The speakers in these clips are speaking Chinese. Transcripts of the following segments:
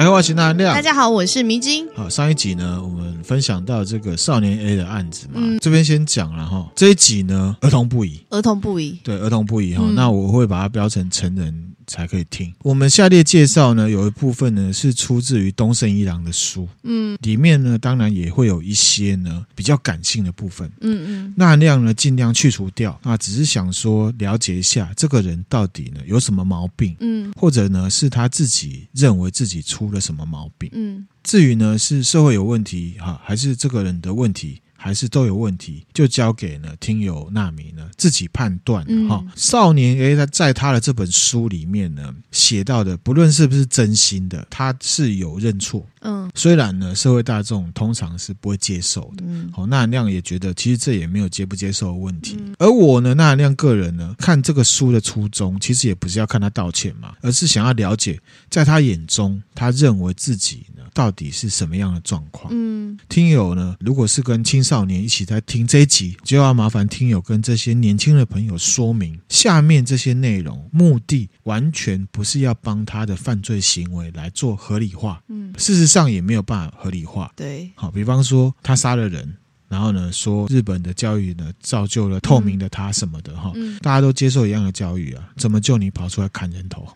来，我是纳亮。大家好，我是迷津。好，上一集呢，我们分享到这个少年 A 的案子嘛，嗯、这边先讲了哈。这一集呢，儿童不宜，儿童不宜，对，儿童不宜哈。嗯、那我会把它标成成人。才可以听。我们下列介绍呢，有一部分呢是出自于东胜一郎的书，嗯，里面呢当然也会有一些呢比较感性的部分，嗯嗯，那量呢尽量去除掉。那只是想说了解一下这个人到底呢有什么毛病，嗯，或者呢是他自己认为自己出了什么毛病，嗯。至于呢是社会有问题哈，还是这个人的问题？还是都有问题，就交给呢听友纳米呢自己判断哈。嗯、少年 A 他在他的这本书里面呢写到的，不论是不是真心的，他是有认错。嗯，虽然呢社会大众通常是不会接受的。嗯，好，那亮也觉得其实这也没有接不接受的问题。嗯、而我呢，那亮个人呢看这个书的初衷，其实也不是要看他道歉嘛，而是想要了解在他眼中，他认为自己呢到底是什么样的状况。嗯，听友呢如果是跟青少少年一起在听这一集，就要麻烦听友跟这些年轻的朋友说明，下面这些内容目的完全不是要帮他的犯罪行为来做合理化，嗯，事实上也没有办法合理化，对，好，比方说他杀了人，然后呢说日本的教育呢造就了透明的他什么的哈，嗯，大家都接受一样的教育啊，怎么就你跑出来砍人头？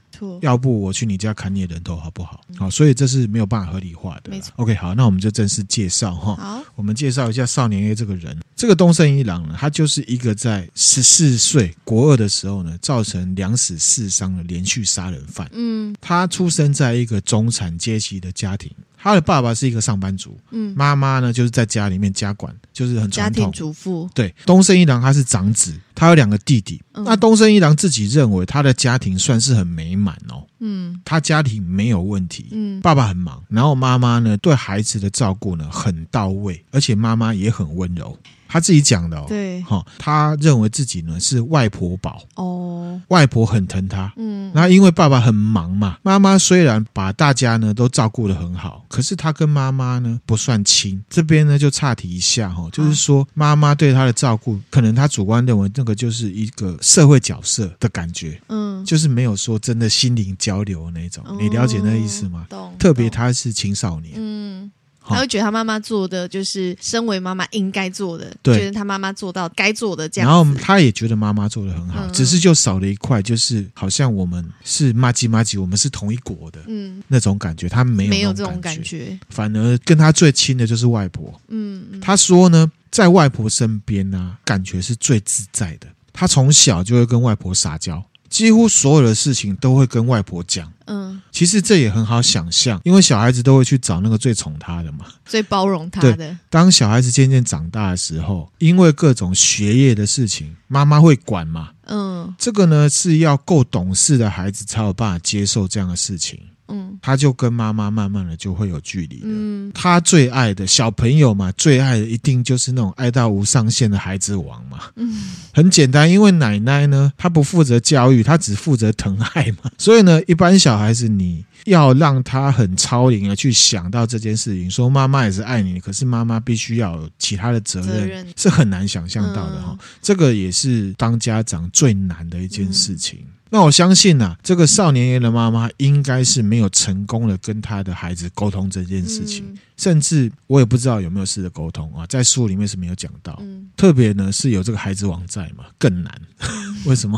要不我去你家砍你的人头好不好？好，所以这是没有办法合理化的。没错。OK，好，那我们就正式介绍哈。好，我们介绍一下少年 A 这个人。这个东升一郎呢，他就是一个在十四岁国二的时候呢，造成两死四伤的连续杀人犯。嗯，他出生在一个中产阶级的家庭。他的爸爸是一个上班族，嗯，妈妈呢就是在家里面家管，就是很家庭主妇。对，东升一郎他是长子，他有两个弟弟。嗯、那东升一郎自己认为他的家庭算是很美满哦，嗯，他家庭没有问题，嗯，爸爸很忙，然后妈妈呢对孩子的照顾呢很到位，而且妈妈也很温柔。他自己讲的哦，对，哈，他认为自己呢是外婆宝哦，外婆很疼他，嗯，那因为爸爸很忙嘛，妈妈虽然把大家呢都照顾得很好，可是他跟妈妈呢不算亲。这边呢就岔题一下哈，就是说妈妈对他的照顾，可能他主观认为那个就是一个社会角色的感觉，嗯，就是没有说真的心灵交流的那种，你了解那个意思吗？懂。特别他是青少年，嗯。他会觉得他妈妈做的就是身为妈妈应该做的，对觉得他妈妈做到该做的这样。然后他也觉得妈妈做的很好，嗯、只是就少了一块，就是好像我们是妈吉妈吉，我们是同一国的，嗯，那种感觉他没有没有这种感觉，反而跟他最亲的就是外婆。嗯，他说呢，在外婆身边呢、啊，感觉是最自在的。他从小就会跟外婆撒娇。几乎所有的事情都会跟外婆讲，嗯，其实这也很好想象，因为小孩子都会去找那个最宠他的嘛，最包容他的。当小孩子渐渐长大的时候，因为各种学业的事情，妈妈会管嘛，嗯，这个呢是要够懂事的孩子才有办法接受这样的事情。嗯，他就跟妈妈慢慢的就会有距离。嗯，他最爱的小朋友嘛，最爱的一定就是那种爱到无上限的孩子王嘛。嗯，很简单，因为奶奶呢，她不负责教育，她只负责疼爱嘛。所以呢，一般小孩子你要让他很超龄的去想到这件事情，说妈妈也是爱你，可是妈妈必须要有其他的责任，责任是很难想象到的哈。嗯，这个也是当家长最难的一件事情。嗯那我相信呐、啊，这个少年爷的妈妈应该是没有成功的跟他的孩子沟通这件事情，嗯、甚至我也不知道有没有试着沟通啊，在书里面是没有讲到。嗯、特别呢是有这个孩子王在嘛，更难。为什么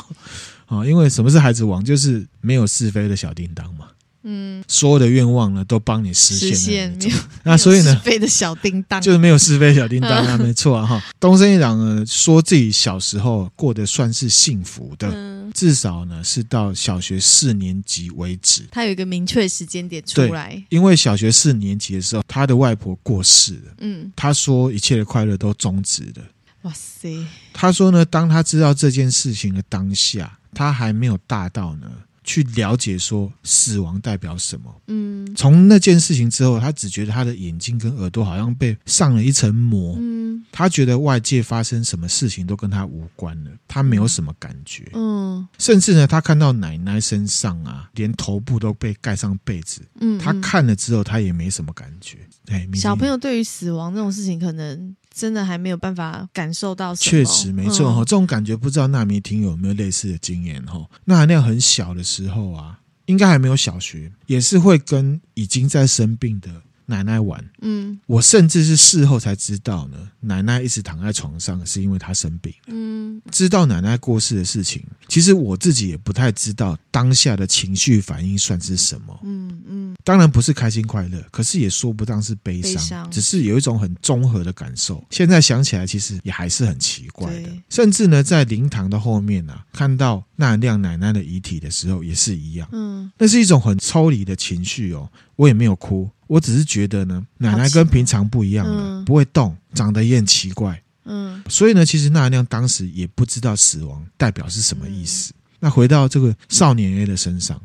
啊？因为什么是孩子王？就是没有是非的小叮当嘛。嗯，所有的愿望呢都帮你实现了，实现那所以呢，是非的小叮当就是没有是非小叮当啊，没错啊哈。东升一郎呢说自己小时候过得算是幸福的，嗯、至少呢是到小学四年级为止。他有一个明确时间点出来，因为小学四年级的时候，他的外婆过世了。嗯，他说一切的快乐都终止了。哇塞！他说呢，当他知道这件事情的当下，他还没有大到呢。去了解说死亡代表什么？嗯，从那件事情之后，他只觉得他的眼睛跟耳朵好像被上了一层膜。嗯，他觉得外界发生什么事情都跟他无关了，他没有什么感觉。嗯，甚至呢，他看到奶奶身上啊，连头部都被盖上被子。嗯，他看了之后，他也没什么感觉。哎，小朋友对于死亡这种事情，可能真的还没有办法感受到。确实没错哈，这种感觉不知道纳米听有没有类似的经验哈？那含量很小的时候啊，应该还没有小学，也是会跟已经在生病的。奶奶玩，嗯，我甚至是事后才知道呢。奶奶一直躺在床上，是因为她生病。嗯，知道奶奶过世的事情，其实我自己也不太知道当下的情绪反应算是什么。嗯嗯，当然不是开心快乐，可是也说不上是悲伤，只是有一种很综合的感受。现在想起来，其实也还是很奇怪的。甚至呢，在灵堂的后面啊，看到那辆奶奶的遗体的时候，也是一样。嗯，那是一种很抽离的情绪哦。我也没有哭。我只是觉得呢，奶奶跟平常不一样了，嗯、不会动，长得也很奇怪。嗯，所以呢，其实那亮当时也不知道死亡代表是什么意思。嗯、那回到这个少年 A 的身上，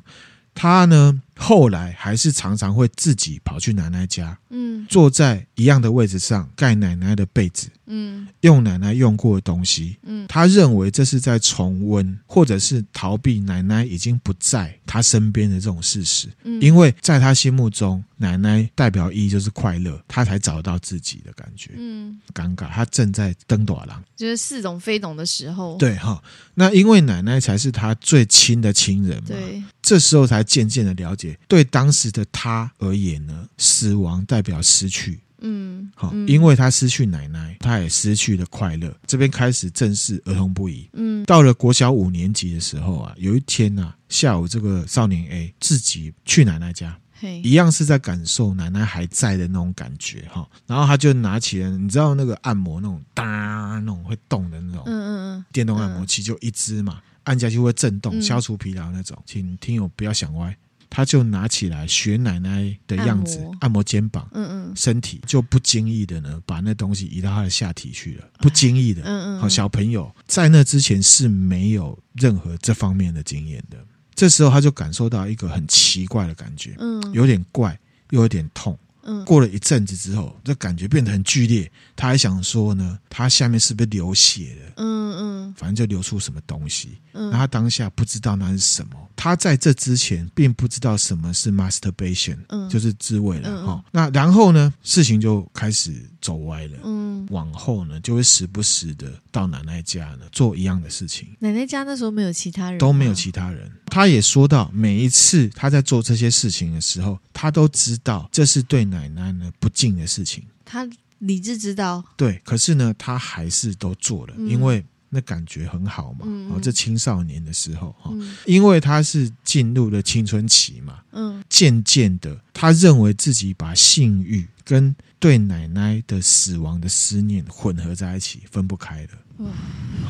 他呢，后来还是常常会自己跑去奶奶家，嗯，坐在一样的位置上盖奶奶的被子。嗯，用奶奶用过的东西，嗯，他认为这是在重温，或者是逃避奶奶已经不在他身边的这种事实。嗯，因为在他心目中，奶奶代表意义就是快乐，他才找到自己的感觉。嗯，尴尬，他正在登大人，就是似懂非懂的时候。对哈，那因为奶奶才是他最亲的亲人嘛，对，这时候才渐渐的了解，对当时的他而言呢，死亡代表失去。嗯，好，因为他失去奶奶，他也失去了快乐。这边开始正视儿童不宜。嗯，到了国小五年级的时候啊，有一天啊，下午这个少年 A 自己去奶奶家，一样是在感受奶奶还在的那种感觉哈。然后他就拿起了，你知道那个按摩那种哒那种会动的那种，嗯嗯嗯，电动按摩器就一支嘛，按下去会震动，消除疲劳那种。请听友不要想歪。他就拿起来学奶奶的样子，按摩，肩膀，嗯嗯，身体就不经意的呢，把那东西移到他的下体去了，不经意的，嗯嗯，好，小朋友在那之前是没有任何这方面的经验的，这时候他就感受到一个很奇怪的感觉，嗯，有点怪，又有点痛。嗯，过了一阵子之后，这感觉变得很剧烈。他还想说呢，他下面是不是流血了？嗯嗯，反正就流出什么东西。嗯，那他当下不知道那是什么。他在这之前并不知道什么是 masturbation，嗯，就是滋味了哈。嗯，那然后呢，事情就开始走歪了。嗯，往后呢，就会时不时的到奶奶家呢做一样的事情。奶奶家那时候没有其他人，都没有其他人。他也说到，每一次他在做这些事情的时候，他都知道这是对。奶奶呢不敬的事情，他理智知道，对，可是呢，他还是都做了，嗯、因为那感觉很好嘛。嗯、哦，这青少年的时候，哈、嗯，因为他是进入了青春期嘛，嗯，渐渐的，他认为自己把性欲跟对奶奶的死亡的思念混合在一起，分不开了。哇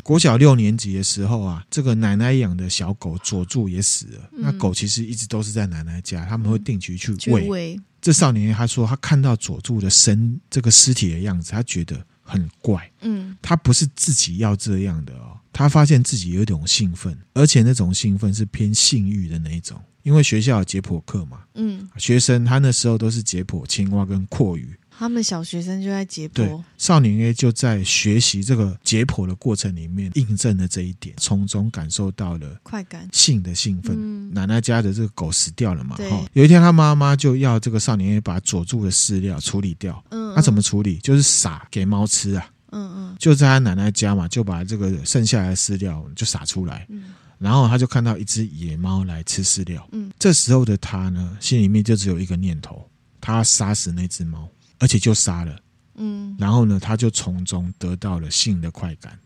国小六年级的时候啊，这个奶奶养的小狗佐助也死了。嗯、那狗其实一直都是在奶奶家，他们会定期去喂。这少年他说，他看到佐助的身这个尸体的样子，他觉得很怪。嗯，他不是自己要这样的哦，他发现自己有一种兴奋，而且那种兴奋是偏性欲的那一种。因为学校有解剖课嘛，嗯，学生他那时候都是解剖青蛙跟蛞蝓。他们小学生就在解剖，少年 A 就在学习这个解剖的过程里面印证了这一点，从中感受到了快感、性的兴奋。嗯、奶奶家的这个狗死掉了嘛？哈有一天他妈妈就要这个少年 A 把佐助的饲料处理掉。嗯，他、啊、怎么处理？就是撒给猫吃啊。嗯嗯，就在他奶奶家嘛，就把这个剩下来的饲料就撒出来。嗯，然后他就看到一只野猫来吃饲料。嗯，这时候的他呢，心里面就只有一个念头：他要杀死那只猫。而且就杀了，嗯，然后呢，他就从中得到了性的快感，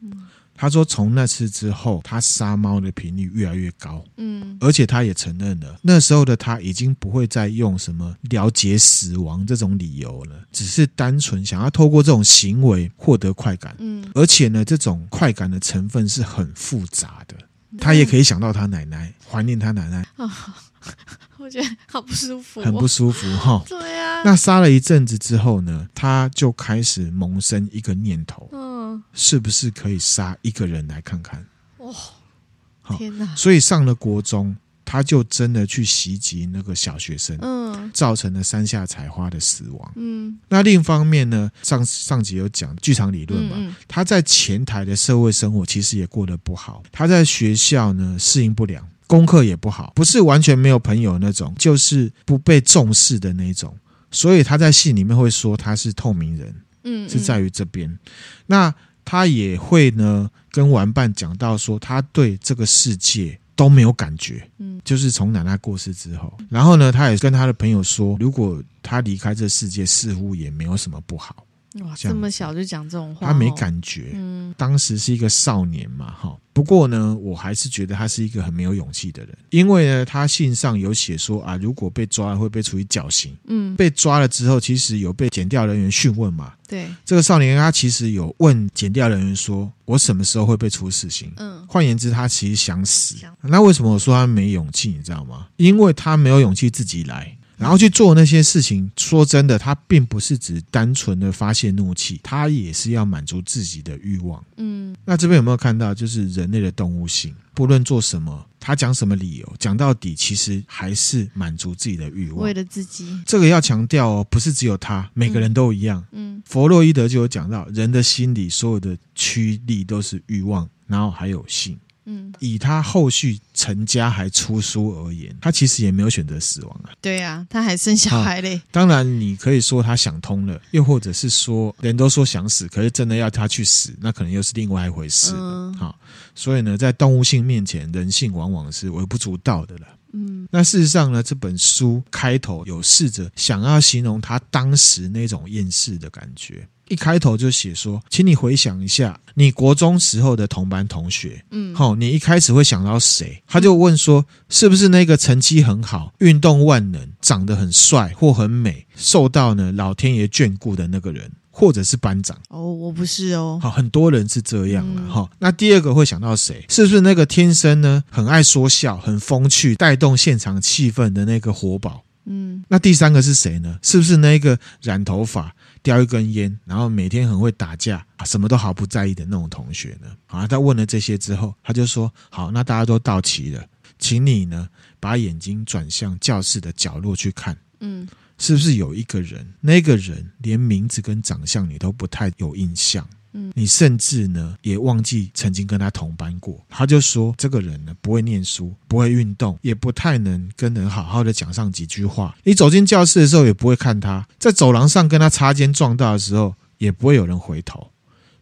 嗯，他说从那次之后，他杀猫的频率越来越高，嗯，而且他也承认了，那时候的他已经不会再用什么了解死亡这种理由了，只是单纯想要透过这种行为获得快感，嗯，而且呢，这种快感的成分是很复杂的，他也可以想到他奶奶，怀念他奶奶。哦我觉得 好不舒服，很不舒服哈。对呀。那杀了一阵子之后呢，他就开始萌生一个念头，嗯，是不是可以杀一个人来看看？哇，天哪！所以上了国中，他就真的去袭击那个小学生，嗯，造成了山下彩花的死亡。嗯，那另一方面呢，上上集有讲剧场理论嘛，他在前台的社会生活其实也过得不好，他在学校呢适应不良。功课也不好，不是完全没有朋友那种，就是不被重视的那种。所以他在戏里面会说他是透明人，嗯，嗯，是在于这边。那他也会呢跟玩伴讲到说，他对这个世界都没有感觉。嗯，就是从奶奶过世之后，然后呢，他也跟他的朋友说，如果他离开这世界，似乎也没有什么不好。哇，这么小就讲这种话，他没感觉。嗯，当时是一个少年嘛，哈。不过呢，我还是觉得他是一个很没有勇气的人，因为呢，他信上有写说啊，如果被抓了会被处以绞刑。嗯，被抓了之后，其实有被检调人员讯问嘛。对，这个少年他其实有问检调人员说：“我什么时候会被处死刑？”嗯，换言之，他其实想死。想那为什么我说他没勇气？你知道吗？因为他没有勇气自己来。然后去做那些事情，说真的，他并不是只单纯的发泄怒气，他也是要满足自己的欲望。嗯，那这边有没有看到，就是人类的动物性，不论做什么，他讲什么理由，讲到底其实还是满足自己的欲望，为了自己。这个要强调哦，不是只有他，每个人都一样。嗯，弗洛伊德就有讲到，人的心里所有的驱力都是欲望，然后还有性。嗯，以他后续成家还出书而言，他其实也没有选择死亡啊。对啊，他还生小孩嘞。当然，你可以说他想通了，又或者是说人都说想死，可是真的要他去死，那可能又是另外一回事。嗯，好，所以呢，在动物性面前，人性往往是微不足道的了。嗯，那事实上呢，这本书开头有试着想要形容他当时那种厌世的感觉。一开头就写说，请你回想一下你国中时候的同班同学，嗯，好，你一开始会想到谁？他就问说，是不是那个成绩很好、运动万能、长得很帅或很美、受到呢老天爷眷顾的那个人，或者是班长？哦，我不是哦。好，很多人是这样了哈。嗯，那第二个会想到谁？是不是那个天生呢很爱说笑、很风趣、带动现场气氛的那个活宝？嗯，那第三个是谁呢？是不是那个染头发？叼一根烟，然后每天很会打架，什么都毫不在意的那种同学呢？啊，他问了这些之后，他就说：“好，那大家都到齐了，请你呢把眼睛转向教室的角落去看，嗯，是不是有一个人？那个人连名字跟长相你都不太有印象。”嗯，你甚至呢也忘记曾经跟他同班过。他就说，这个人呢不会念书，不会运动，也不太能跟人好好的讲上几句话。你走进教室的时候也不会看他，在走廊上跟他擦肩撞到的时候也不会有人回头，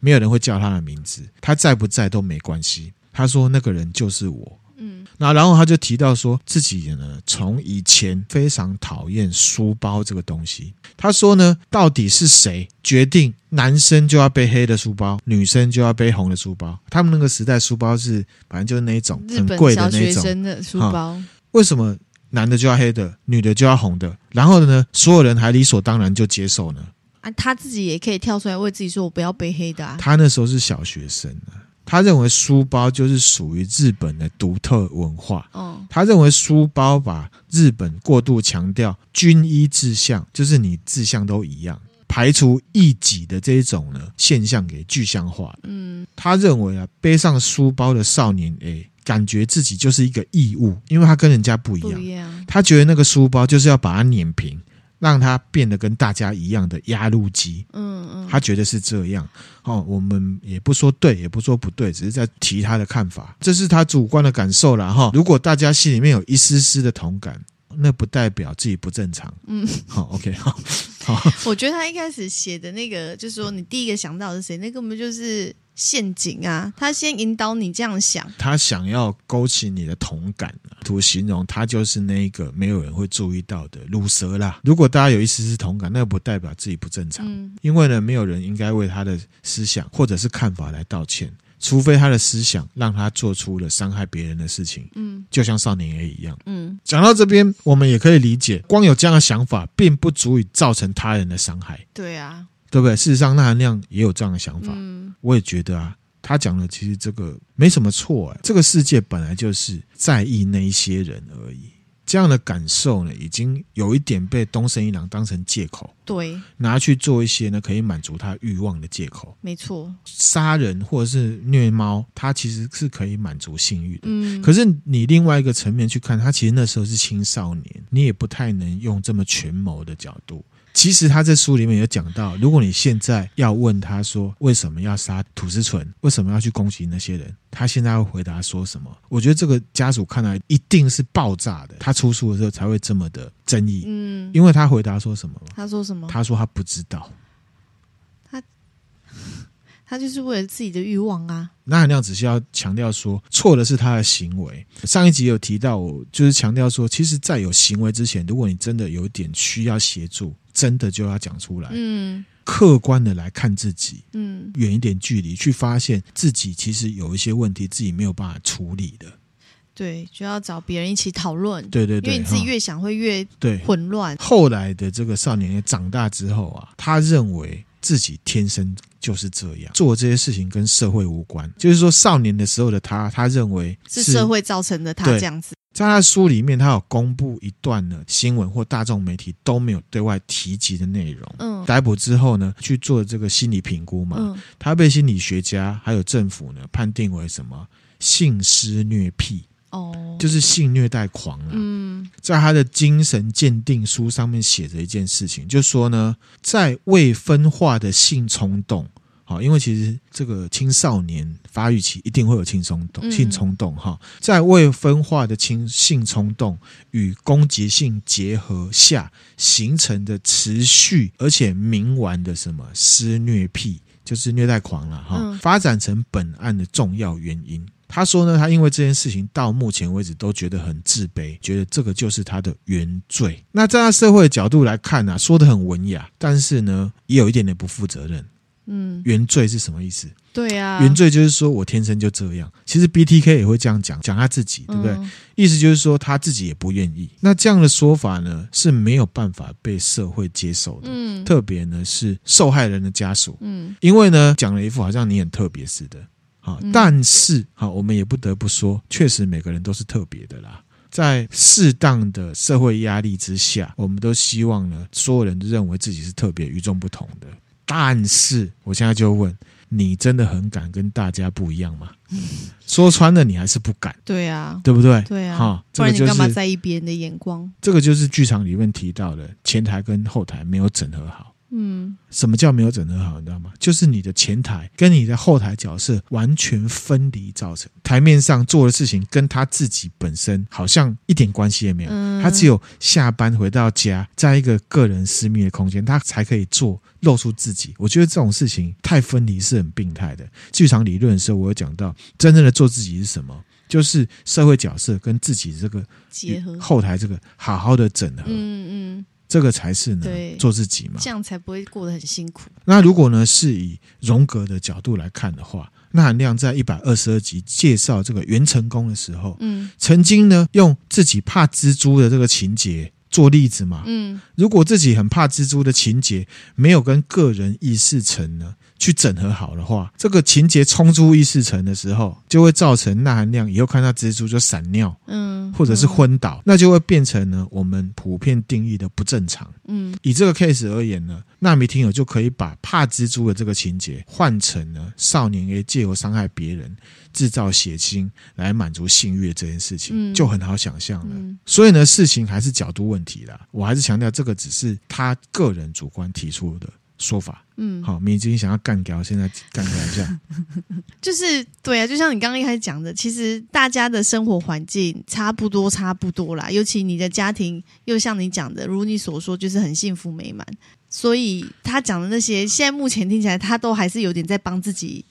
没有人会叫他的名字，他在不在都没关系。他说那个人就是我。嗯，那然后他就提到说自己呢，从以前非常讨厌书包这个东西。他说呢，到底是谁决定男生就要背黑的书包，女生就要背红的书包？他们那个时代书包是反正就是那种很贵的那种。生的书包，为什么男的就要黑的，女的就要红的？然后呢，所有人还理所当然就接受呢？啊，他自己也可以跳出来为自己说：“我不要背黑的。”啊。他那时候是小学生啊。他认为书包就是属于日本的独特文化。哦，他认为书包把日本过度强调均一志向，就是你志向都一样，排除异己的这一种呢现象给具象化。嗯，他认为啊，背上书包的少年 A 感觉自己就是一个异物，因为他跟人家不一样。不一样。他觉得那个书包就是要把它碾平。让他变得跟大家一样的压路机，嗯嗯，他觉得是这样哦。我们也不说对，也不说不对，只是在提他的看法，这是他主观的感受了哈。如果大家心里面有一丝丝的同感，那不代表自己不正常。嗯，好，OK，好，好。我觉得他一开始写的那个，就是说你第一个想到的是谁，那根本就是。陷阱啊！他先引导你这样想，他想要勾起你的同感，图形容他就是那一个没有人会注意到的乳蛇啦。如果大家有一丝丝同感，那不代表自己不正常，嗯，因为呢，没有人应该为他的思想或者是看法来道歉，除非他的思想让他做出了伤害别人的事情，嗯，就像少年 A 一样，嗯。讲到这边，我们也可以理解，光有这样的想法，并不足以造成他人的伤害。对啊。对不对？事实上，那含亮也有这样的想法。嗯，我也觉得啊，他讲的其实这个没什么错哎。这个世界本来就是在意那一些人而已。这样的感受呢，已经有一点被东森一郎当成借口，对，拿去做一些呢可以满足他欲望的借口。没错，杀人或者是虐猫，他其实是可以满足性欲的。嗯，可是你另外一个层面去看，他其实那时候是青少年，你也不太能用这么权谋的角度。其实他在书里面有讲到，如果你现在要问他说为什么要杀土司纯，为什么要去攻击那些人，他现在会回答说什么？我觉得这个家属看来一定是爆炸的。他出书的时候才会这么的争议，嗯，因为他回答说什么？他说什么？他说他不知道。他他就是为了自己的欲望啊。那含量只是要强调说，错的是他的行为。上一集有提到，我就是强调说，其实，在有行为之前，如果你真的有点需要协助，真的就要讲出来。嗯，客观的来看自己，嗯，远一点距离去发现自己其实有一些问题，自己没有办法处理的。对，就要找别人一起讨论。对对对，因为你自己越想会越对混乱。后来的这个少年长大之后啊，他认为自己天生就是这样，做这些事情跟社会无关。就是说，少年的时候的他，他认为是，是社会造成的他这样子。在他书里面，他有公布一段呢新闻或大众媒体都没有对外提及的内容。嗯，逮捕之后呢，去做这个心理评估嘛。嗯，他被心理学家还有政府呢判定为什么性施虐癖。哦，就是性虐待狂啊。嗯，在他的精神鉴定书上面写着一件事情，就说呢，在未分化的性冲动，好，因为其实这个青少年发育期一定会有性冲动，性冲动哈，在未分化的性性冲动与攻击性结合下形成的持续而且冥顽的什么施虐癖，就是虐待狂了哈，发展成本案的重要原因。他说呢，他因为这件事情到目前为止都觉得很自卑，觉得这个就是他的原罪。那站在社会的角度来看呢、啊，说得很文雅，但是呢，也有一点点不负责任。嗯，原罪是什么意思？对啊，原罪就是说我天生就这样。其实 BTK 也会这样讲，讲他自己，对不对？嗯、意思就是说他自己也不愿意。那这样的说法呢，是没有办法被社会接受的。嗯，特别呢是受害人的家属。嗯，因为呢讲了一副好像你很特别似的。但是，好，我们也不得不说，确实每个人都是特别的啦。在适当的社会压力之下，我们都希望呢，所有人都认为自己是特别与众不同的。但是，我现在就问你，真的很敢跟大家不一样吗？说穿了，你还是不敢。对啊，对不对？对啊。哈，不然你干嘛在意别人的眼光？这个就是剧场里面提到的，前台跟后台没有整合好。嗯，什么叫没有整合好？你知道吗？就是你的前台跟你的后台角色完全分离，造成台面上做的事情跟他自己本身好像一点关系也没有。他只有下班回到家，在一个个人私密的空间，他才可以做露出自己。我觉得这种事情太分离是很病态的。剧场理论的时候，我有讲到，真正的做自己是什么？就是社会角色跟自己这个结合，后台这个好好的整合。嗯嗯。这个才是呢，做自己嘛，这样才不会过得很辛苦。那如果呢，是以荣格的角度来看的话，那含量在一百二十二集介绍这个袁成功的时候，嗯，曾经呢用自己怕蜘蛛的这个情节做例子嘛，嗯，如果自己很怕蜘蛛的情节没有跟个人意识层呢，去整合好的话，这个情节冲出意识层的时候，就会造成钠含量以后看到蜘蛛就闪尿，嗯，或者是昏倒，嗯、那就会变成呢我们普遍定义的不正常。嗯，以这个 case 而言呢，纳米听友就可以把怕蜘蛛的这个情节换成呢少年 A 借由伤害别人制造血清来满足性欲这件事情，嗯、就很好想象了。嗯、所以呢，事情还是角度问题啦。我还是强调，这个只是他个人主观提出的。说法，嗯，好，明知想要干掉，现在干掉一下，就是对啊，就像你刚刚一开始讲的，其实大家的生活环境差不多，差不多啦。尤其你的家庭，又像你讲的，如你所说，就是很幸福美满。所以他讲的那些，现在目前听起来，他都还是有点在帮自己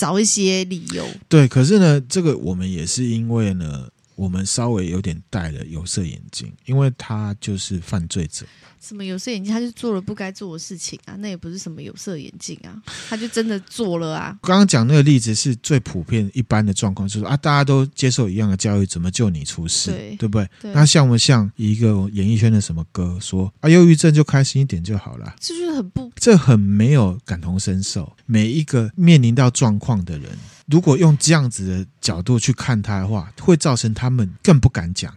找一些理由。对，可是呢，这个我们也是因为呢，我们稍微有点戴了有色眼镜，因为他就是犯罪者。什么有色眼镜？他就做了不该做的事情啊！那也不是什么有色眼镜啊，他就真的做了啊！刚刚讲那个例子是最普遍一般的状况，就是啊，大家都接受一样的教育，怎么就你出事？对，对不对？对，那像不像一个演艺圈的什么歌说啊，忧郁症就开心一点就好了？这就是很不，这很没有感同身受。每一个面临到状况的人，如果用这样子的角度去看他的话，会造成他们更不敢讲。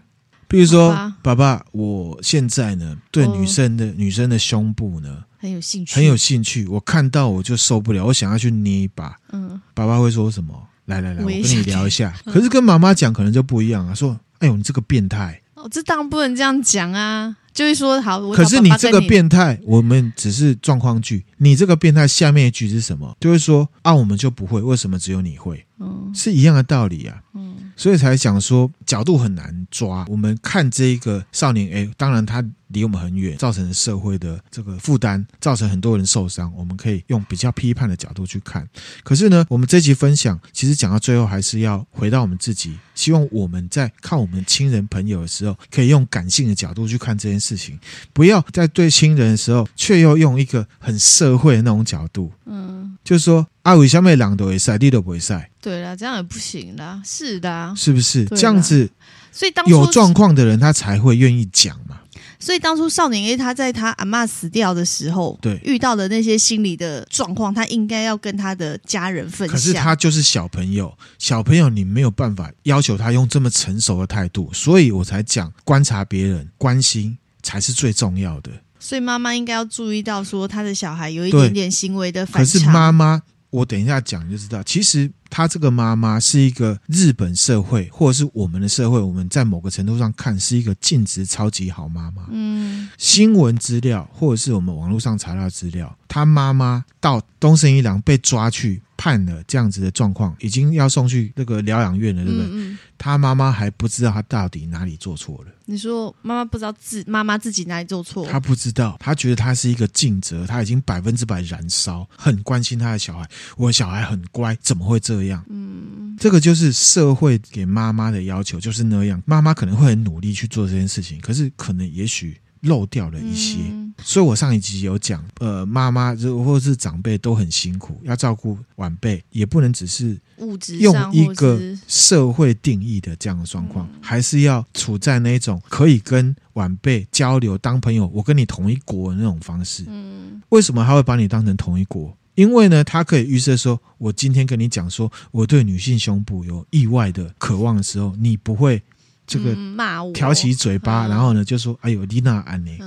比如说，爸爸，我现在呢，对女生的、哦、女生的胸部呢很有兴趣，很有兴趣。我看到我就受不了，我想要去捏一把。嗯，爸爸会说什么？来来来，我，我跟你聊一下。可是跟妈妈讲可能就不一样啊，说，哎呦，你这个变态！哦，这当然不能这样讲啊，就是说好。可是你这个变态，我们只是状况句。你这个变态下面一句是什么？就会说啊，我们就不会，为什么只有你会？嗯，是一样的道理啊。嗯。所以才讲说角度很难抓。我们看这一个少年 A，当然他离我们很远，造成社会的这个负担，造成很多人受伤。我们可以用比较批判的角度去看。可是呢，我们这集分享，其实讲到最后，还是要回到我们自己。希望我们在看我们亲人朋友的时候，可以用感性的角度去看这件事情，不要在对亲人的时候，却又用一个很社会的那种角度。嗯，就是说阿伟小妹朗都会晒，地都不会晒。对啦，这样也不行啦。是的，是不是啦这样子？所以当有状况的人，他才会愿意讲嘛。所以当初少年 A 他在他阿妈死掉的时候，对遇到的那些心理的状况，他应该要跟他的家人分享。可是他就是小朋友，小朋友你没有办法要求他用这么成熟的态度，所以我才讲观察别人、关心才是最重要的。所以妈妈应该要注意到，说他的小孩有一点点行为的反常。可是妈妈。我等一下讲就知道，其实她这个妈妈是一个日本社会，或者是我们的社会，我们在某个程度上看是一个尽职超级好妈妈。嗯，新闻资料或者是我们网络上查到资料，她妈妈到东森一郎被抓去。判了这样子的状况，已经要送去那个疗养院了，对不对？嗯嗯，他妈妈还不知道他到底哪里做错了。你说妈妈不知道自妈妈自己哪里做错？他不知道，他觉得他是一个尽责，他已经百分之百燃烧，很关心他的小孩。我的小孩很乖，怎么会这样？嗯，这个就是社会给妈妈的要求，就是那样。妈妈可能会很努力去做这件事情，可是可能也许。漏掉了一些，嗯、所以我上一集有讲，呃，妈妈或者是长辈都很辛苦，要照顾晚辈，也不能只是物质用一个社会定义的这样的状况，嗯、还是要处在那种可以跟晚辈交流、当朋友，我跟你同一国的那种方式。嗯，为什么他会把你当成同一国？因为呢，他可以预设说，我今天跟你讲说，我对女性胸部有意外的渴望的时候，你不会。这个骂我，挑起嘴巴，然后呢，就说：“哎呦，丽娜安妮，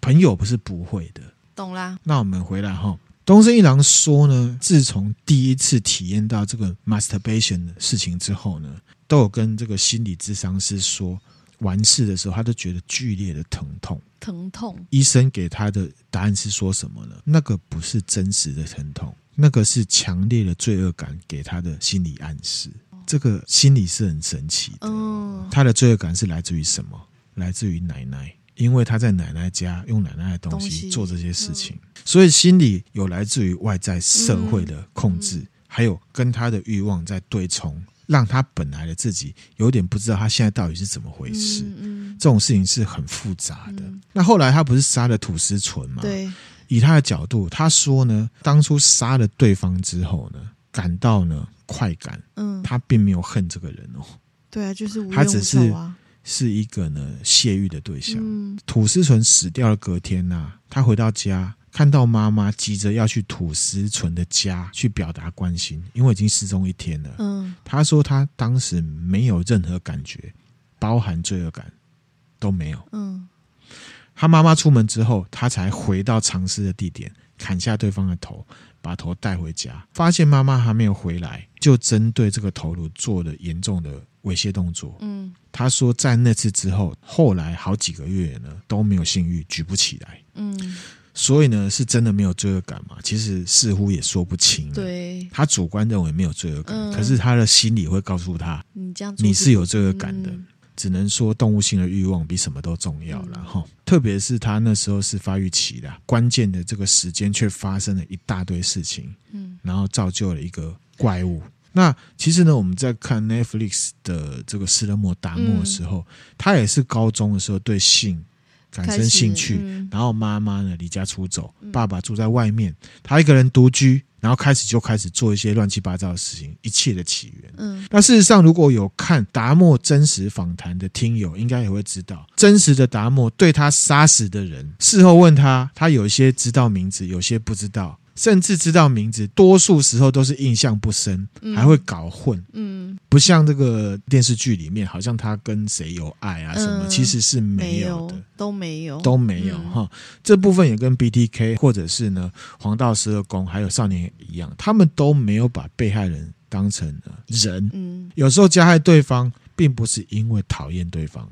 朋友不是不会的，懂啦。”那我们回来哈，东森一郎说呢，自从第一次体验到这个 masturbation 的事情之后呢，都有跟这个心理咨商师说，完事的时候他都觉得剧烈的疼痛，疼痛。医生给他的答案是说什么呢？那个不是真实的疼痛，那个是强烈的罪恶感给他的心理暗示。这个心理是很神奇的，他的罪恶感是来自于什么？来自于奶奶，因为他在奶奶家用奶奶的东西做这些事情，所以心理有来自于外在社会的控制，还有跟他的欲望在对冲，让他本来的自己有点不知道他现在到底是怎么回事。这种事情是很复杂的。那后来他不是杀了土司纯吗？对，以他的角度，他说呢，当初杀了对方之后呢，感到呢。快感，嗯，他并没有恨这个人哦，对啊，就是他只是是一个呢泄欲的对象。嗯，土司淳死掉了，隔天呐、啊，他回到家，看到妈妈急着要去土司淳的家去表达关心，因为已经失踪一天了。嗯，他说他当时没有任何感觉，包含罪恶感都没有。嗯，他妈妈出门之后，他才回到藏尸的地点，砍下对方的头。把头带回家，发现妈妈还没有回来，就针对这个头颅做了严重的猥亵动作。嗯，他说在那次之后，后来好几个月呢都没有性欲，举不起来。嗯，所以呢是真的没有罪恶感嘛？其实似乎也说不清。对，他主观认为没有罪恶感，嗯、可是他的心里会告诉他，你这样你是有罪恶感的。嗯只能说动物性的欲望比什么都重要了哈，特别是他那时候是发育期的关键的这个时间，却发生了一大堆事情，嗯，然后造就了一个怪物。那其实呢，我们在看 Netflix 的这个斯德莫达莫的时候，他也是高中的时候对性产生兴趣，然后妈妈呢离家出走，爸爸住在外面，他一个人独居。然后开始就开始做一些乱七八糟的事情，一切的起源。嗯，那事实上，如果有看达莫真实访谈的听友，应该也会知道，真实的达莫对他杀死的人，事后问他，他有些知道名字，有些不知道。甚至知道名字，多数时候都是印象不深，还会搞混。嗯，不像这个电视剧里面，好像他跟谁有爱啊什么，其实是没有的，都没有，都没有哈。这部分也跟 BTK 或者是呢黄道十二宫还有少年一样，他们都没有把被害人当成人。嗯，有时候加害对方，并不是因为讨厌对方，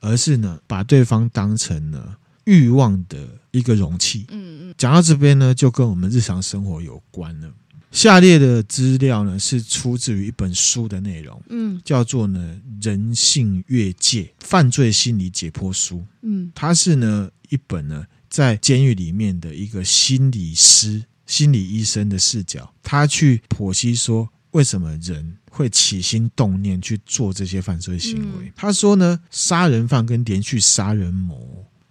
而是呢把对方当成了欲望的一个容器。嗯嗯。讲到这边呢，就跟我们日常生活有关了。下列的资料呢是出自于一本书的内容，嗯，叫做呢《人性越界：犯罪心理解剖书》，嗯，它是呢一本呢在监狱里面的一个心理师、心理医生的视角，他去剖析说为什么人会起心动念去做这些犯罪行为。嗯、他说呢，杀人犯跟连续杀人魔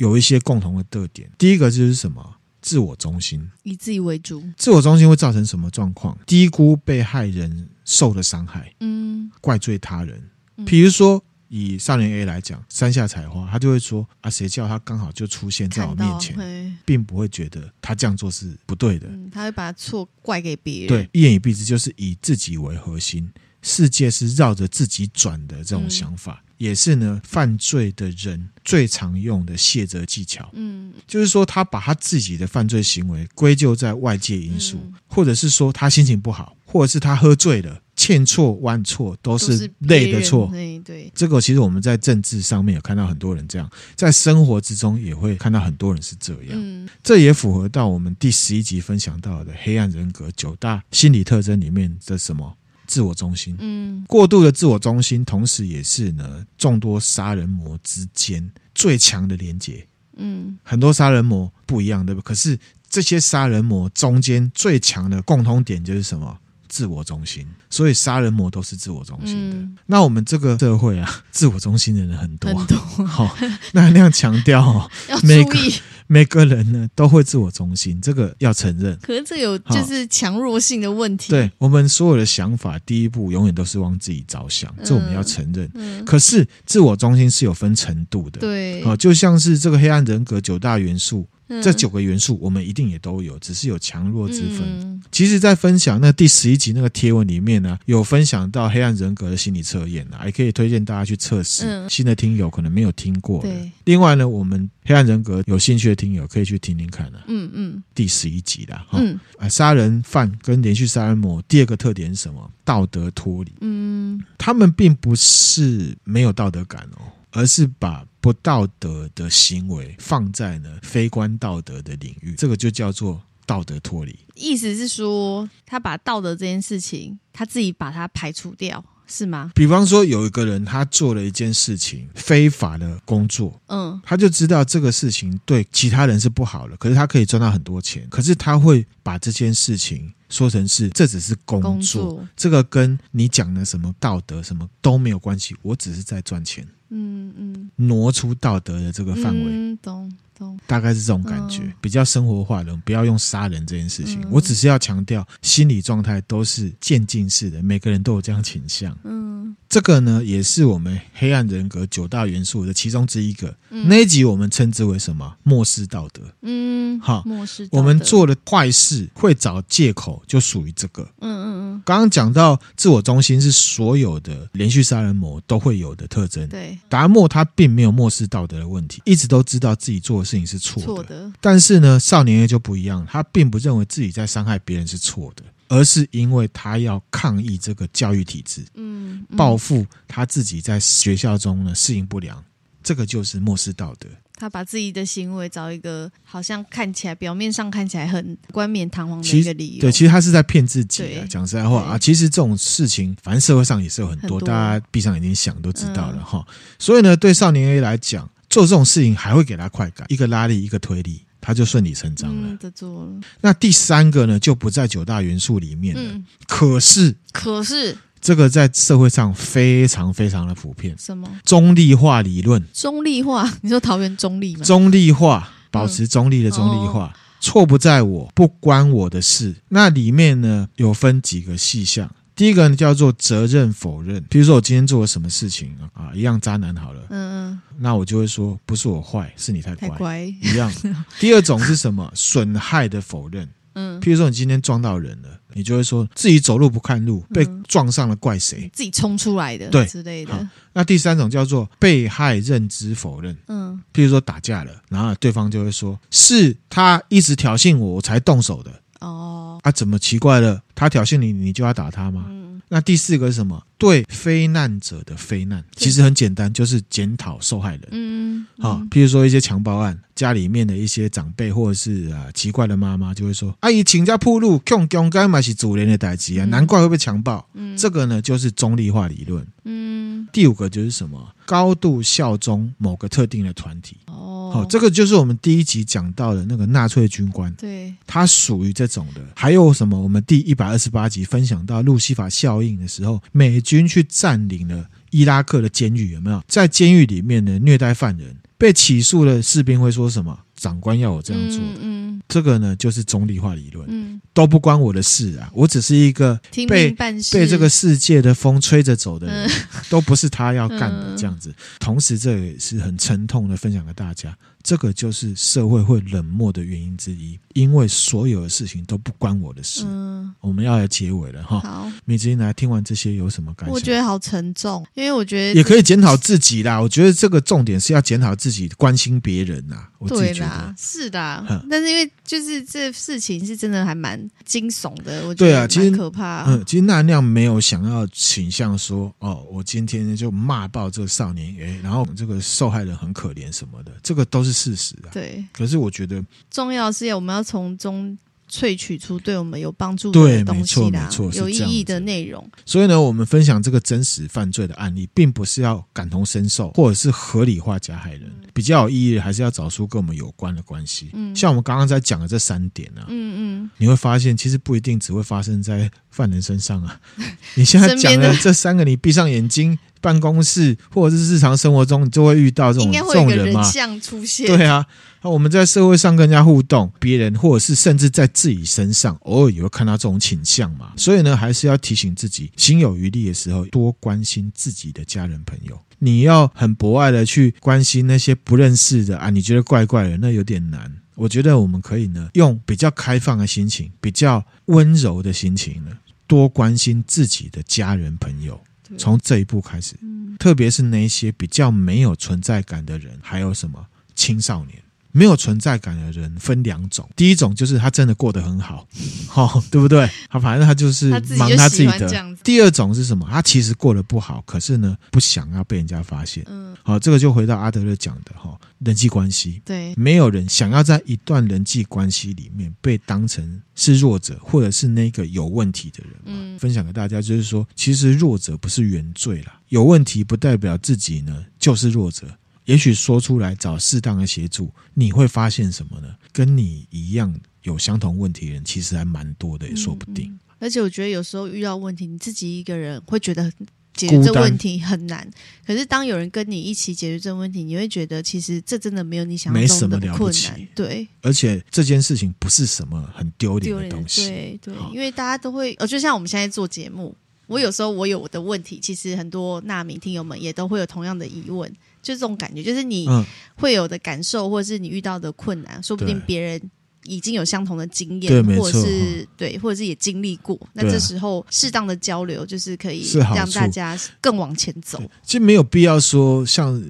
有一些共同的特点，第一个就是什么？自我中心，以自己为主。自我中心会造成什么状况？低估被害人受的伤害，嗯，怪罪他人。比如说，以少年 A 来讲，山下彩花，他就会说：“啊，谁叫他刚好就出现在我面前，并不会觉得他这样做是不对的。嗯”他会把错怪给别人。对，一言以蔽之，就是以自己为核心，世界是绕着自己转的这种想法。嗯也是呢，犯罪的人最常用的卸责技巧。嗯，就是说他把他自己的犯罪行为归咎在外界因素，嗯、或者是说他心情不好，或者是他喝醉了，千错万错都是累的错。对对，这个其实我们在政治上面有看到很多人这样，在生活之中也会看到很多人是这样。嗯，这也符合到我们第十一集分享到的黑暗人格九大心理特征里面的什么？自我中心，嗯，过度的自我中心，同时也是呢众多杀人魔之间最强的连接，嗯，很多杀人魔不一样，对吧？可是这些杀人魔中间最强的共通点就是什么？自我中心。所以杀人魔都是自我中心的。嗯、那我们这个社会啊，自我中心的人很多，很多。好、哦，那那样强调 每个每个人呢都会自我中心，这个要承认。可是这有就是强弱性的问题。对，我们所有的想法，第一步永远都是往自己着想，这我们要承认。嗯嗯、可是自我中心是有分程度的。对，好，就像是这个黑暗人格九大元素。这九个元素，我们一定也都有，只是有强弱之分。嗯、其实，在分享那第十一集那个贴文里面呢，有分享到黑暗人格的心理测验啊，也可以推荐大家去测试。嗯、新的听友可能没有听过的。对另外呢，我们黑暗人格有兴趣的听友可以去听听看啊。嗯嗯。第十一集啦，哈、嗯，啊，杀人犯跟连续杀人魔第二个特点是什么？道德脱离。嗯，他们并不是没有道德感哦。而是把不道德的行为放在呢非关道德的领域，这个就叫做道德脱离。意思是说，他把道德这件事情，他自己把它排除掉，是吗？比方说，有一个人他做了一件事情，非法的工作，嗯，他就知道这个事情对其他人是不好的，可是他可以赚到很多钱，可是他会把这件事情说成是这只是工作，工作。这个跟你讲的什么道德什么都没有关系，我只是在赚钱。嗯嗯，挪出道德的这个范围，嗯，懂懂，大概是这种感觉，比较生活化的，不要用杀人这件事情。我只是要强调，心理状态都是渐进式的，每个人都有这样倾向。嗯，这个呢，也是我们黑暗人格九大元素的其中之一个。那一集我们称之为什么？漠视道德。嗯，好，漠视。我们做了坏事会找借口，就属于这个。嗯嗯嗯。刚刚讲到自我中心是所有的连续杀人魔都会有的特征。对。达莫他并没有漠视道德的问题，一直都知道自己做的事情是错的。错的。但是呢，少年 A 就不一样，他并不认为自己在伤害别人是错的，而是因为他要抗议这个教育体制，嗯，嗯，报复他自己在学校中呢适应不良，这个就是漠视道德。他把自己的行为找一个好像看起来表面上看起来很冠冕堂皇的一个理由，对，其实他是在骗自己啊。讲实在话啊，其实这种事情，反正社会上也是有很多，很多大家闭上眼睛想都知道了哈。嗯、所以呢，对少年 A 来讲，做这种事情还会给他快感，一个拉力，一个推力，他就顺理成章了。嗯、做了。那第三个呢，就不在九大元素里面了。嗯、可是，可是。这个在社会上非常非常的普遍。什么？中立化理论。中立化？你说桃园中立吗？中立化，保持中立的中立化，嗯、错不在我，不关我的事。那里面呢，有分几个细项。第一个呢，叫做责任否认。比如说我今天做了什么事情啊，一样渣男好了。嗯嗯。那我就会说，不是我坏，是你太乖。太乖。一样。第二种是什么？损害的否认。嗯。譬如说你今天撞到人了。你就会说自己走路不看路，被撞上了怪谁？自己冲出来的，对之类的。那第三种叫做被害认知否认。嗯，譬如说打架了，然后对方就会说是他一直挑衅我，我才动手的。哦，啊，怎么奇怪了？他挑衅你，你就要打他吗？嗯，那第四个是什么？对非难者的非难，其实很简单，就是检讨受害人。嗯，好，譬如说一些强暴案，家里面的一些长辈或者是啊奇怪的妈妈就会说：“阿姨，请假铺路，强强干嘛是主人的代志啊？难怪会被强暴。”嗯，这个呢就是中立化理论。嗯，第五个就是什么？高度效忠某个特定的团体。哦，好，这个就是我们第一集讲到的那个纳粹军官。对，他属于这种的。还有什么？我们第一百二十八集分享到路西法效应的时候，美军去占领了伊拉克的监狱，有没有？在监狱里面呢虐待犯人，被起诉的士兵会说什么？长官要我这样做的。嗯，嗯，这个呢就是中立化理论。嗯，都不关我的事啊，我只是一个被被这个世界的风吹着走的人，嗯、都不是他要干的这样子。同时，这也是很沉痛的分享给大家。这个就是社会会冷漠的原因之一，因为所有的事情都不关我的事。嗯，我们要来结尾了哈。好，米子英来听完这些有什么感想？我觉得好沉重，因为我觉得也可以检讨自己啦。我觉得这个重点是要检讨自己，关心别人呐。我自己觉得是的，但是因为就是这事情是真的还蛮惊悚的，我觉得对啊，其实可怕。嗯，其实那亮没有想要倾向说哦，我今天就骂爆这个少年，哎，然后这个受害人很可怜什么的，这个都是。事实啊，对。可是我觉得重要是要我们要从中萃取出对我们有帮助的东西啦，没错，没错，有意义的内容。所以呢，我们分享这个真实犯罪的案例，并不是要感同身受，或者是合理化加害人。嗯、比较有意义的，还是要找出跟我们有关的关系。嗯，像我们刚刚在讲的这三点啊，嗯嗯，你会发现其实不一定只会发生在犯人身上啊。你现在讲的这三个，你闭上眼睛。办公室或者是日常生活中，你就会遇到这种这种人嘛？出现对啊，我们在社会上跟人家互动，别人或者是甚至在自己身上，偶尔也会看到这种倾向嘛。所以呢，还是要提醒自己，心有余力的时候，多关心自己的家人朋友。你要很博爱的去关心那些不认识的啊，你觉得怪怪的，那有点难。我觉得我们可以呢，用比较开放的心情，比较温柔的心情呢，多关心自己的家人朋友。从这一步开始，特别是那些比较没有存在感的人，还有什么青少年。没有存在感的人分两种，第一种就是他真的过得很好，好，对不对？他反正他就是忙他自己的。第二种是什么？他其实过得不好，可是呢，不想要被人家发现。嗯，好，这个就回到阿德勒讲的哈，人际关系。对，没有人想要在一段人际关系里面被当成是弱者，或者是那个有问题的人。嗯，分享给大家就是说，其实弱者不是原罪啦，有问题不代表自己呢就是弱者。也许说出来找适当的协助，你会发现什么呢？跟你一样有相同问题的人，其实还蛮多的，也说不定。而且我觉得有时候遇到问题，你自己一个人会觉得解决这问题很难。可是当有人跟你一起解决这问题，你会觉得其实这真的没有你想象中的困难。对，而且这件事情不是什么很丢脸的东西。对对，因为大家都会，呃，就像我们现在做节目，我有时候我有我的问题，其实很多纳米听友们也都会有同样的疑问。就这种感觉，就是你会有的感受，或者是你遇到的困难，说不定别人已经有相同的经验，或者是对，或者是也经历过。那这时候适当的交流，就是可以让大家更往前走。其实没有必要说像。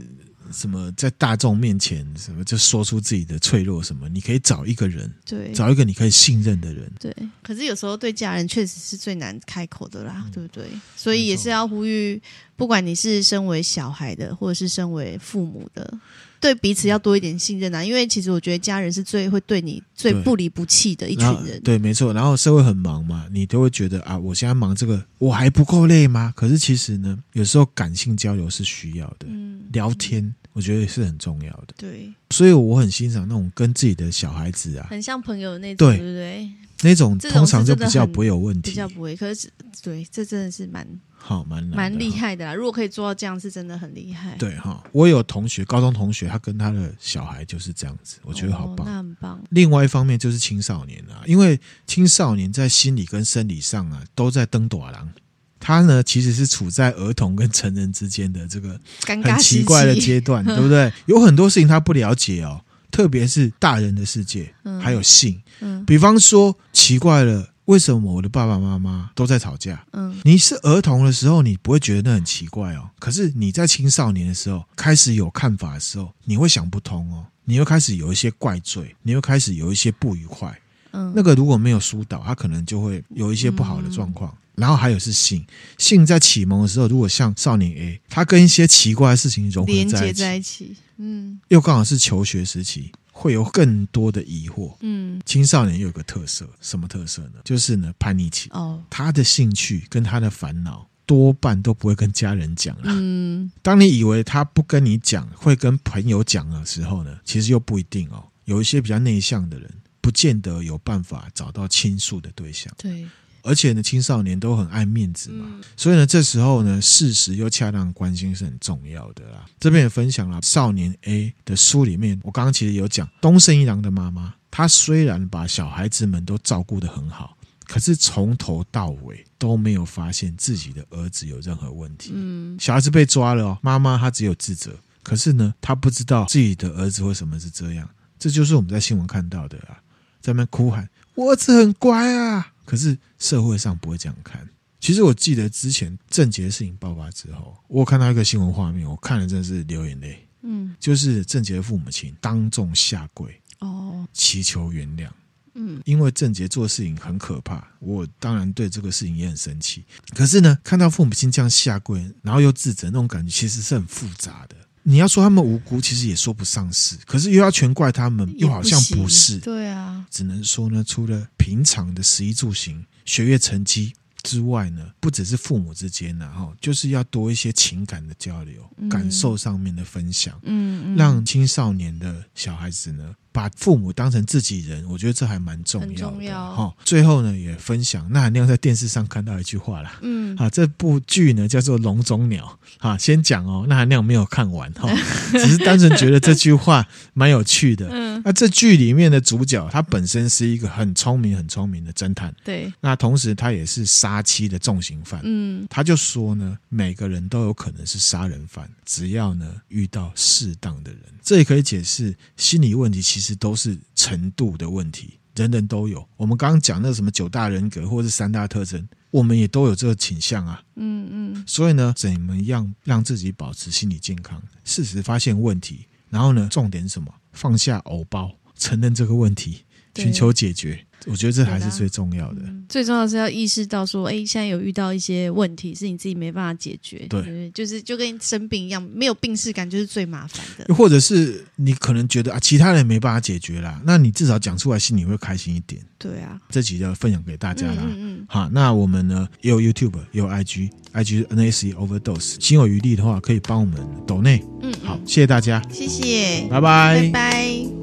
什么在大众面前什么就说出自己的脆弱什么？你可以找一个人，对，找一个你可以信任的人，对。可是有时候对家人确实是最难开口的啦，对不对？所以也是要呼吁，不管你是身为小孩的，或者是身为父母的。对彼此要多一点信任啊，因为其实我觉得家人是最会对你最不离不弃的一群人。对，没错。然后社会很忙嘛，你都会觉得啊，我现在忙这个，我还不够累吗？可是其实呢，有时候感性交流是需要的，嗯，聊天我觉得是很重要的。对，所以我很欣赏那种跟自己的小孩子啊，很像朋友那种，对，不对？那种通常就比较不会有问题，比较不会。可是对，这真的是蛮。好，蛮蛮厉害的啦！如果可以做到这样，是真的很厉害。对哈，我有同学，高中同学，他跟他的小孩就是这样子，我觉得好棒，哦、那很棒。另外一方面就是青少年啊，因为青少年在心理跟生理上啊，都在登大人，他呢其实是处在儿童跟成人之间的这个很奇怪的阶段，对不对？有很多事情他不了解哦，特别是大人的世界，嗯、还有性，嗯，比方说奇怪了。为什么我的爸爸妈妈都在吵架？嗯，你是儿童的时候，你不会觉得那很奇怪哦。可是你在青少年的时候，开始有看法的时候，你会想不通哦。你又开始有一些怪罪，你又开始有一些不愉快。嗯，那个如果没有疏导，他可能就会有一些不好的状况。嗯、然后还有是性，性在启蒙的时候，如果像少年 A，他跟一些奇怪的事情融合在一起，在一起，嗯，又刚好是求学时期，会有更多的疑惑。嗯，青少年又有个特色，什么特色呢？就是呢叛逆期。哦，他的兴趣跟他的烦恼。多半都不会跟家人讲了。嗯，当你以为他不跟你讲，会跟朋友讲的时候呢，其实又不一定哦。有一些比较内向的人，不见得有办法找到倾诉的对象。对，而且呢，青少年都很爱面子嘛，嗯、所以呢，这时候呢，适时又恰当关心是很重要的啦。这边也分享了少年 A 的书里面，我刚刚其实有讲东胜一郎的妈妈，她虽然把小孩子们都照顾得很好。可是从头到尾都没有发现自己的儿子有任何问题。嗯，小孩子被抓了哦，妈妈她只有自责。可是呢，她不知道自己的儿子为什么是这样。这就是我们在新闻看到的啊，在那边哭喊：“我儿子很乖啊！”可是社会上不会这样看。其实我记得之前郑捷的事情爆发之后，我看到一个新闻画面，我看了真的是流眼泪。嗯，就是郑捷的父母亲当众下跪哦，祈求原谅。嗯，因为郑捷做事情很可怕，我当然对这个事情也很生气。可是呢，看到父母亲这样下跪，然后又自责，那种感觉其实是很复杂的。你要说他们无辜，其实也说不上是；可是又要全怪他们，又好像不是。对啊，只能说呢，除了平常的食衣住行、学业成绩之外呢，不只是父母之间呢，哈，就是要多一些情感的交流、嗯、感受上面的分享，嗯，嗯让青少年的小孩子呢。把父母当成自己人，我觉得这还蛮重要的哈。最后呢，也分享那含亮在电视上看到一句话啦。嗯，啊，这部剧呢叫做《笼中鸟》啊。先讲哦，那含亮没有看完哈，只是单纯觉得这句话蛮有趣的。嗯，那这剧里面的主角他本身是一个很聪明、很聪明的侦探。对，那同时他也是杀妻的重刑犯。嗯，他就说呢，每个人都有可能是杀人犯，只要呢遇到适当的人。这也可以解释心理问题，其实都是程度的问题，人人都有。我们刚刚讲那什么九大人格或者是三大特征，我们也都有这个倾向啊。嗯嗯。所以呢，怎么样让自己保持心理健康？适时发现问题，然后呢，重点什么？放下偶包，承认这个问题，寻求解决。我觉得这还是最重要的。嗯、最重要是要意识到说，哎，现在有遇到一些问题是你自己没办法解决。对，对，就是就跟生病一样，没有病识感就是最麻烦的。又或者是你可能觉得啊，其他人没办法解决啦，那你至少讲出来，心里会开心一点。对啊，这集要分享给大家啦。嗯。好，那我们呢也有 YouTube，也有 IG，IG NAC Overdose。心有余力的话，可以帮我们抖内。嗯，嗯，好，谢谢大家，谢谢，拜拜，拜拜。